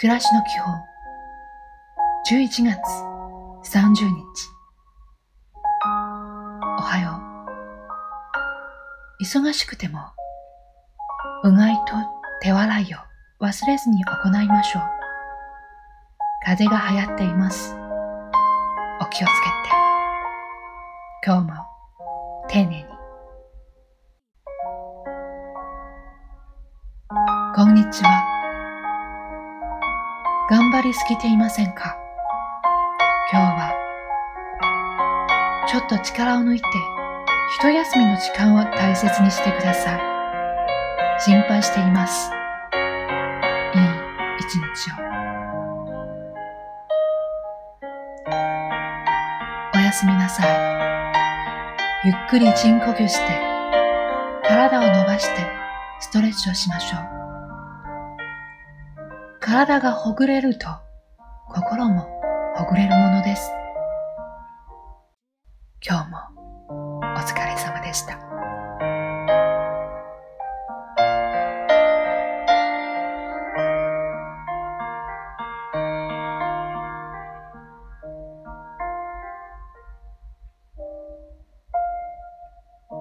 暮らしの基本。11月30日。おはよう。忙しくてもうがいと手洗いを忘れずに行いましょう。風が流行っています。お気をつけて。今日も丁寧に。こんにちは。頑張りすぎていませんか？今日は、ちょっと力を抜いて、一休みの時間を大切にしてください。心配しています。いい一日を。おやすみなさい。ゆっくり深呼吸して、体を伸ばしてストレッチをしましょう。体がほぐれると心もほぐれるものです。今日もお疲れ様でした。